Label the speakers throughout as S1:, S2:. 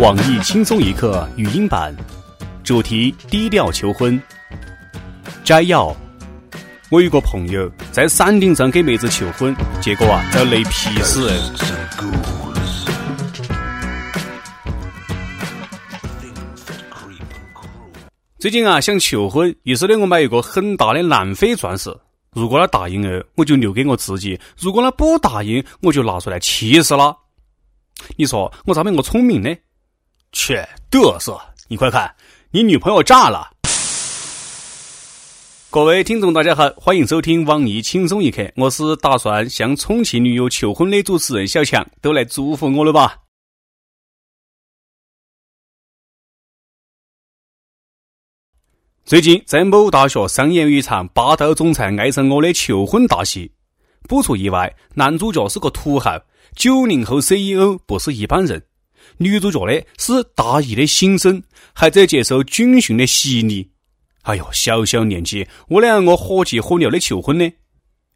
S1: 网易轻松一刻语音版，主题低调求婚。摘要：我有个朋友在山顶上给妹子求婚，结果啊遭雷劈死。最近啊想求婚，于是呢我买一个很大的南非钻石。如果他答应了，我就留给我自己；如果他不答应，我就拿出来气死了。你说我咋没我聪明呢？切，嘚瑟！你快看，你女朋友炸了！各位听众，大家好，欢迎收听网易轻松一刻，我是打算向重庆女友求婚的主持人小强，都来祝福我了吧？最近在某大学上演一场霸道总裁爱上我的求婚大戏，不出意外，男主角是个土豪，九零后 CEO 不是一般人。女主角呢是大一的新生，还在接受军训的洗礼。哎呦，小小年纪，为了我火急火燎的求婚呢。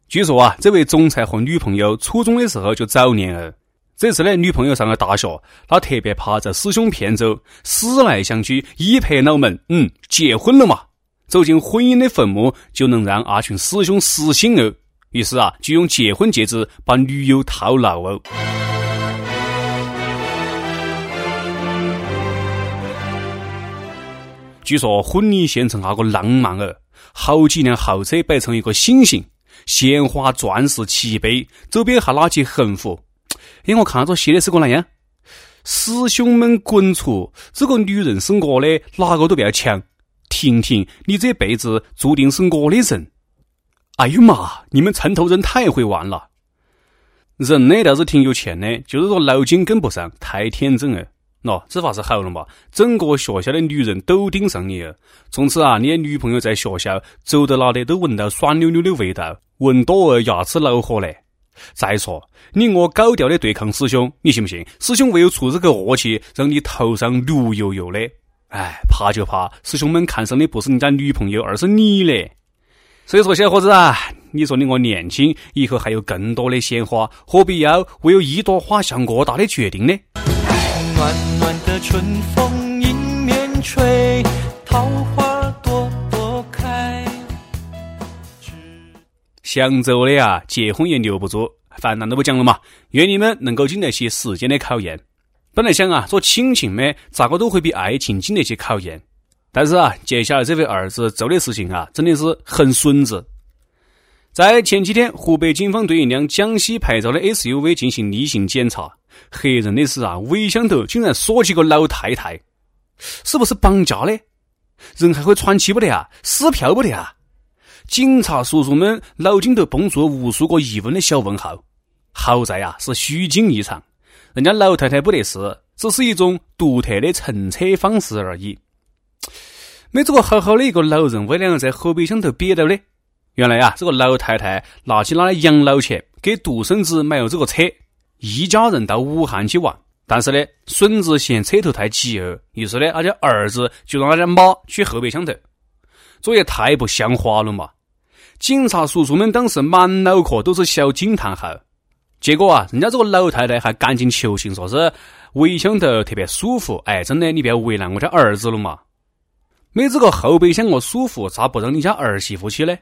S1: 据说啊，这位总裁和女朋友初中的时候就早恋了。这次呢，女朋友上了大学，他特别怕遭师兄骗走，思来想去，一拍脑门，嗯，结婚了嘛。走进婚姻的坟墓，就能让阿群师兄死心哦。于是啊，就用结婚戒指把女友套牢哦。据说婚礼现场那个浪漫哦，好几辆豪车摆成一个心形，鲜花、钻石齐备，周边还拉起横幅。哎，我看着写的是个哪样？师兄们滚出！这个女人是我的，哪个都不要抢。婷婷，你这辈子注定是我的人。哎呦妈！你们城头人太会玩了。人呢倒是挺有钱的，就是说脑筋跟不上，太天真了。喏，这法是好了嘛？整个学校的女人都盯上你了。从此啊，你的女朋友在学校走到哪里都闻到酸溜溜的味道，闻多了牙齿恼火嘞。再说，你我高调的对抗师兄，你信不信？师兄唯有出这个恶气，让你头上绿油油的。哎，怕就怕师兄们看上的不是人家女朋友，而是你嘞。所以说，小伙子啊，你说你我年轻，以后还有更多的鲜花，何必要为有一朵花下恶大的决定呢？暖暖的春风迎面吹，桃花想走的呀，结婚也留不住，烦恼都不讲了嘛。愿你们能够经得起时间的考验。本来想啊，做亲情嘛，咋个都会比爱情经得起考验。但是啊，接下来这位儿子做的事情啊，真的是很孙子。在前几天，湖北警方对一辆江西牌照的 SUV 进行例行检查，吓人的是啊，尾箱头竟然锁起个老太太，是不是绑架的？人还会喘气不得啊？撕票不得啊？警察叔叔们脑筋头蹦出了无数个疑问的小问号。好在呀，是虚惊一场。人家老太太不得事，只是一种独特的乘车方式而已。没这个好好的一个老人，为了在后备箱头憋到呢。原来啊，这个老太太拿起她的养老钱给独生子买了这个车，一家人到武汉去玩。但是呢，孙子嫌车头太挤哦，于是呢，他家儿子就让他家妈去后备箱头，这也太不像话了嘛！警察叔叔们当时满脑壳都是小惊叹号。结果啊，人家这个老太太还赶紧求情，说是尾箱头特别舒服。哎，真的，你不要为难我家儿子了嘛。没这个后备箱我舒服，咋不让你家儿媳妇去呢？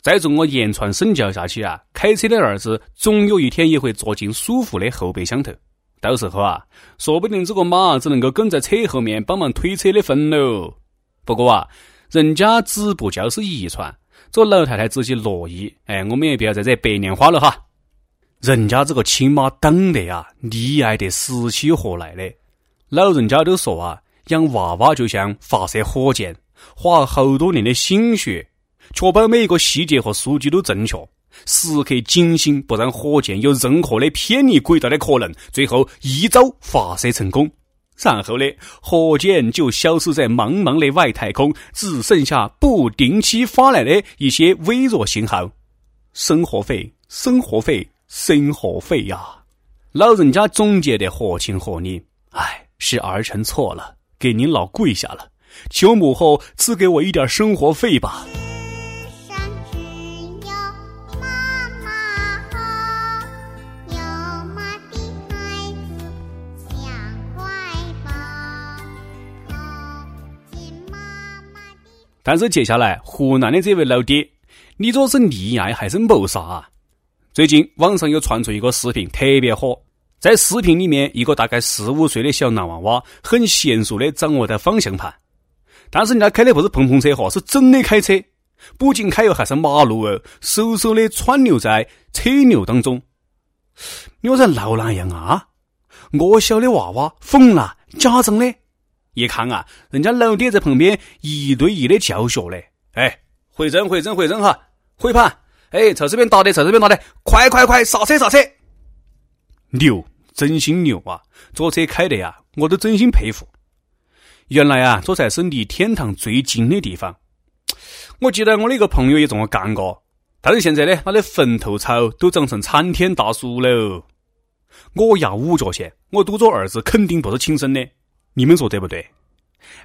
S1: 再从我言传身教下去啊，开车的儿子总有一天也会坐进舒服的后备箱头。到时候啊，说不定这个马只能够跟在车后面帮忙推车的份喽。不过啊，人家子不教是遗传，这老太太自己乐意。哎，我们也不要在这白莲花了哈。人家这个亲妈等的呀，溺爱得死去活来的。老人家都说啊，养娃娃就像发射火箭，花了好多年的心血，确保每一个细节和数据都正确，时刻警醒，不让火箭有任何的偏离轨道的可能。最后一招发射成功，然后呢，火箭就消失在茫茫的外太空，只剩下不定期发来的一些微弱信号。生活费，生活费。生活费呀，老人家总结得合情合理。哎，是儿臣错了，给您老跪下了。求母后赐给我一点生活费吧。但是接下来，湖南的这位老爹，你说是溺爱还是谋杀啊？最近网上又传出一个视频，特别火。在视频里面，一个大概四五岁的小男娃娃很娴熟的掌握着方向盘，但是人家开的不是碰碰车哈，是真的开车，不仅开哟还是马路哦，嗖嗖的穿流在车流当中。你说在闹哪样啊？我小的娃娃疯了，家长呢？一看啊，人家老爹在旁边一对一的教学嘞，哎，回正回正回正哈，回盘，哎，朝这边打的，朝这边打的，快快快，刹车刹车，牛，真心牛啊！这车开的呀，我都真心佩服。原来啊，这才是离天堂最近的地方。我记得我的一个朋友也这么干过，但是现在呢，他的坟头草都长成参天大树了。我压五角钱，我赌着儿子肯定不是亲生的。你们说对不对？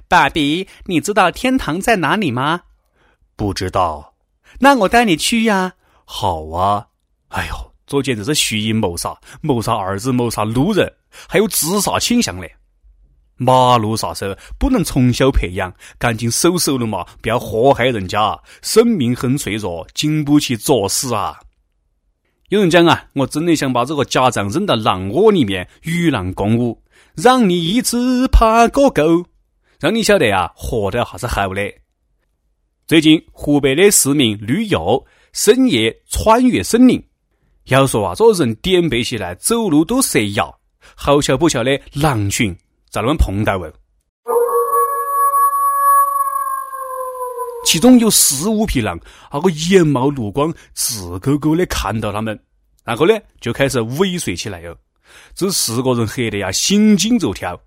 S1: 爸比，你知道天堂在哪里吗？不知道。那我带你去呀。好啊。哎呦，这简直是蓄意谋杀，谋杀儿子，谋杀路人，还有自杀倾向嘞。马路杀手不能从小培养，赶紧收手了嘛，不要祸害人家。生命很脆弱，经不起作死啊。有人讲啊，我真的想把这个家长扔到狼窝里面，与狼共舞。让你一直爬个够，让你晓得啊，活得还是好的。最近湖北的市民旅游深夜穿越森林，要说啊，这个人点背起来走路都塞牙，好巧不巧的狼群在那们碰到哦，其中有四五匹狼，那个眼冒绿光，直勾勾的看到他们，然后呢就开始尾随起来哟。这四个人吓得呀，心惊肉跳。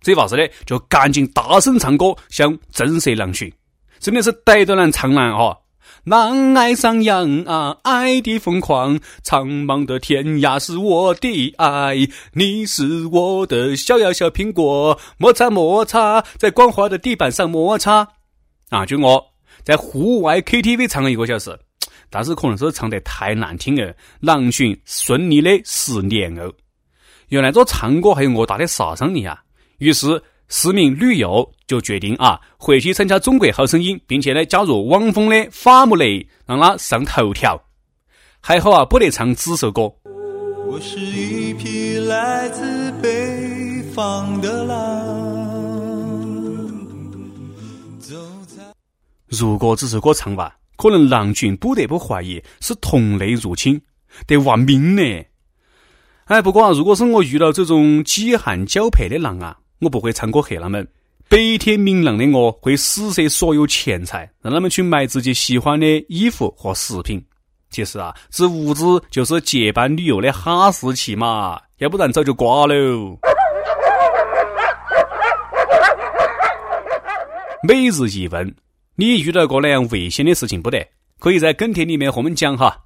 S1: 这法子呢，就赶紧大声唱歌，想震慑狼群。真的是逮到狼唱狼哈！狼爱上羊啊，爱的疯狂。苍茫的天涯是我的爱，你是我的小呀小苹果。摩擦摩擦，在光滑的地板上摩擦。啊，就我在户外 KTV 唱了一个小时，但是可能是唱得太难听了，狼群顺利的失联哦。原来这唱歌还有我大的杀伤力啊！于是市民女友就决定啊，回去参加《中国好声音》，并且呢加入汪峰的《法木雷》，让他上头条。还好啊，不得唱紫色歌。我是一匹来自北方的狼，走在。如果这首歌唱完，可能狼群不得不怀疑是同类入侵，得玩命呢。哎，不过啊，如果是我遇到这种饥寒交迫的狼啊，我不会唱歌吓他们。白天明朗的我会施舍所有钱财，让他们去买自己喜欢的衣服和食品。其实啊，这物资就是结伴旅游的哈士奇嘛，要不然早就挂喽。每日一问：你遇到过那样危险的事情不得？可以在跟帖里面和我们讲哈。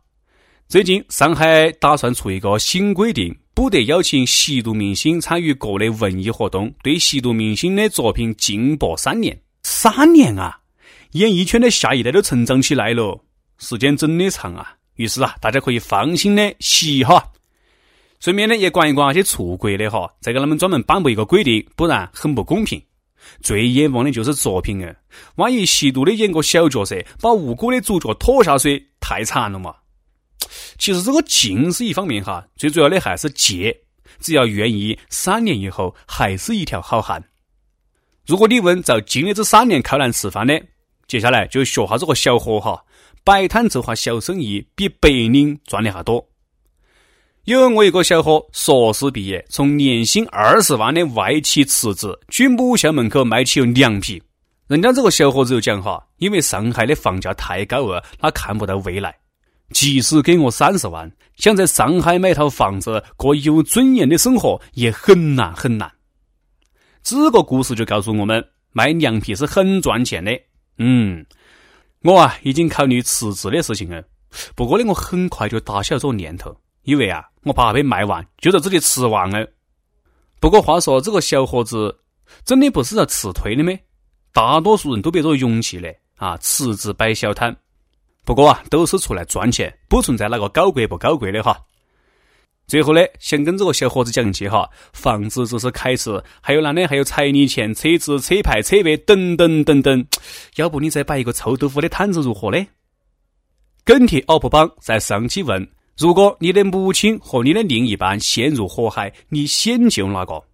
S1: 最近，上海打算出一个新规定，不得邀请吸毒明星参与各类文艺活动，对吸毒明星的作品禁播三年。三年啊！演艺圈的下一代都成长起来了，时间真的长啊！于是啊，大家可以放心的吸哈。顺便呢，也管一管那些出轨的哈，再给他们专门颁布一个规定，不然很不公平。最冤枉的就是作品啊！万一吸毒的演个小角色，把无辜的主角拖下水，太惨了嘛！其实这个禁是一方面哈，最主要的还是戒。只要愿意，三年以后还是一条好汉。如果你问照禁的这三年靠哪吃饭的，接下来就学下这个小伙哈，摆摊做下小生意，比白领赚的还多。有我一个小伙，硕士毕业，从年薪二十万的外企辞职，去母校门口卖起了凉皮。人家这个小伙子就讲哈，因为上海的房价太高了，他看不到未来。即使给我三十万，想在上海买套房子过有尊严的生活也很难很难。这个故事就告诉我们，卖凉皮是很赚钱的。嗯，我啊已经考虑辞职的事情了。不过呢，我很快就打消了这个念头，因为啊，我怕被卖完就在这里吃完了。不过话说，这个小伙子真的不是要辞退的吗？大多数人都别着勇气的啊，辞职摆小摊。不过啊，都是出来赚钱，不存在哪个搞贵不搞贵的哈。最后呢，想跟这个小伙子讲句哈，房子只是开始，还有那的还有彩礼钱、车子、车牌、车位等等等等。要不你再摆一个臭豆腐的摊子如何呢？跟帖 UP 榜在上期问：如果你的母亲和你的另一半陷入火海，你先救哪个？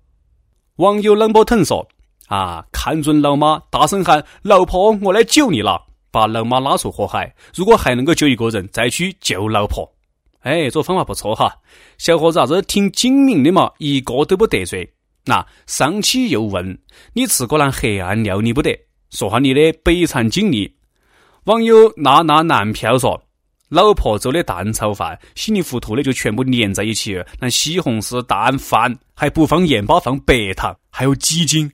S1: 网友冷波腾说：啊，看准老妈，大声喊：“老婆，我来救你了！”把老妈拉出火海。如果还能够救一个人，再去救老婆。哎，这方法不错哈。小伙子啊，这挺精明的嘛，一个都不得罪。那上期又问你吃过那黑暗料理不得？说下你的悲惨经历。网友娜娜男票说：“老婆做的蛋炒饭，稀里糊涂的就全部粘在一起。那西红柿蛋饭还不放盐巴，放白糖，还有鸡精。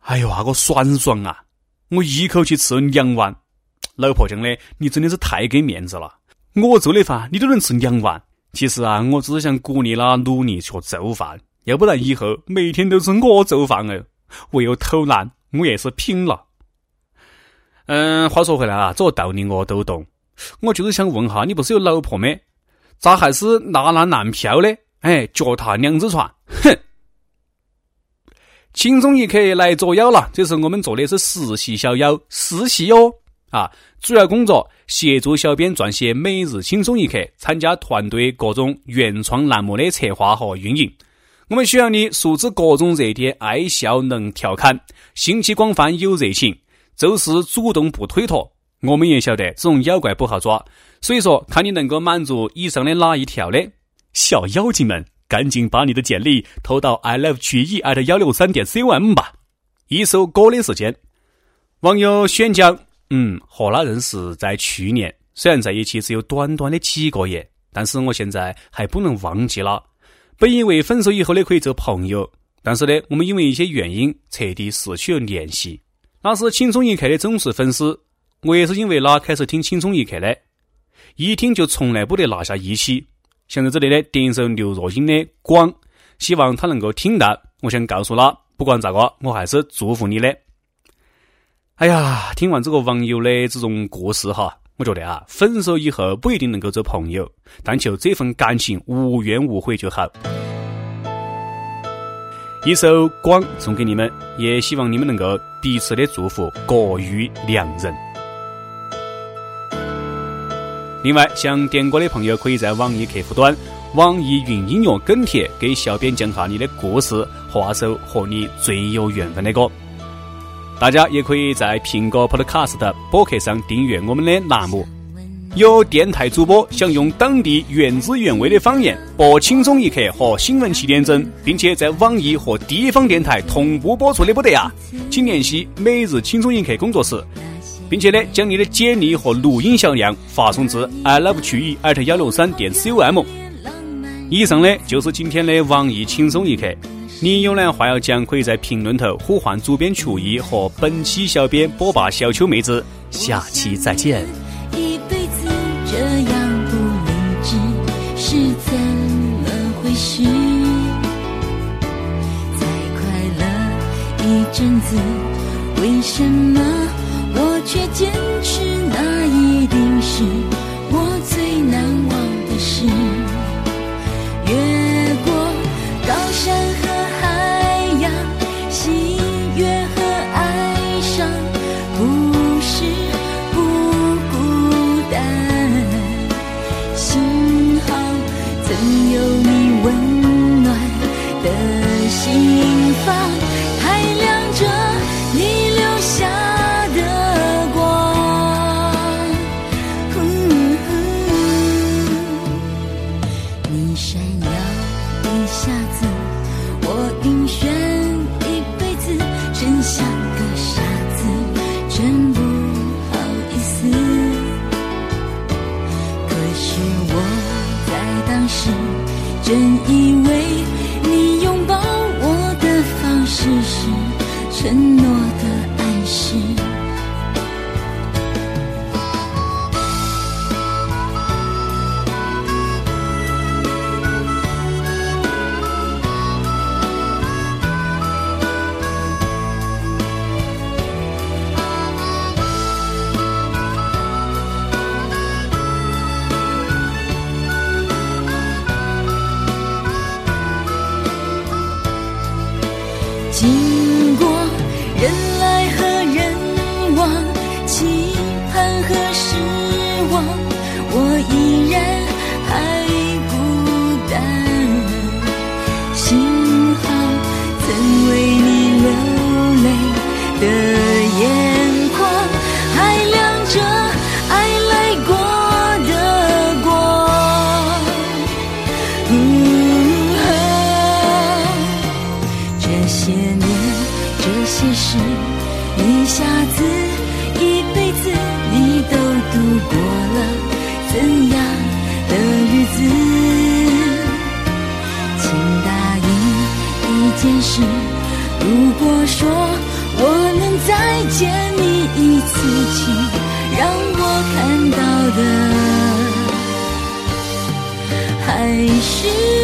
S1: 哎呦，那个酸爽啊！我一口气吃了两碗。老婆讲的，你真的是太给面子了。我做的饭你都能吃两碗。其实啊，我只是想鼓励他努力学做饭，要不然以后每天都是我做饭哦。为了偷懒，我也是拼了。”嗯，话说回来啊，这个道理我都懂。我就是想问哈，你不是有老婆没？咋还是拿那男票呢？哎，脚踏两只船，哼！轻松一刻来捉妖了，这是我们做的是实习小妖，实习哦。啊，主要工作协助小编撰写每日轻松一刻，参加团队各种原创栏目的策划和运营。我们需要你熟知各种热点，爱笑能调侃，兴趣广泛有热情。做事主动不推脱，我们也晓得这种妖怪不好抓，所以说看你能够满足以上的哪一条呢？小妖精们，赶紧把你的简历投到 i love 曲艺艾特幺六三点 com 吧。一首歌的时间，网友选江，嗯，和他认识在去年，虽然在一起只有短短的几个月，但是我现在还不能忘记了。本以为分手以后呢可以做朋友，但是呢，我们因为一些原因彻底失去了联系。那是轻松一刻的忠实粉丝，我也是因为他开始听轻松一刻的，一听就从来不得落下一期。想在这里呢点一首刘若英的《光》，希望他能够听到。我想告诉他，不管咋个，我还是祝福你的。哎呀，听完这个网友的这种故事哈，我觉得啊，分手以后不一定能够做朋友，但求这份感情无怨无悔就好。一首光送给你们，也希望你们能够彼此的祝福，各遇良人。另外，想点歌的朋友，可以在网易客户端、网易云音乐跟帖给小编讲下你的故事，画首和你最有缘分的歌。大家也可以在苹果 Podcast 播客上订阅我们的栏目。有电台主播想用当地原汁原味的方言播《轻松一刻》和新闻七点整，并且在网易和地方电台同步播出的不得啊！请联系每日轻松一刻工作室，并且呢将你的简历和录音小样发送至 i love 曲艺艾特幺六三点 com。以上呢就是今天的网易轻松一刻。你有哪话要讲，可以在评论头呼唤主编曲艺和本期小编波霸小秋妹子。下期再见。
S2: 一辈子这样不理智是怎么回事？再快乐一阵子，为什么我却坚持？那一定是我最难忘的事。真以为。还是。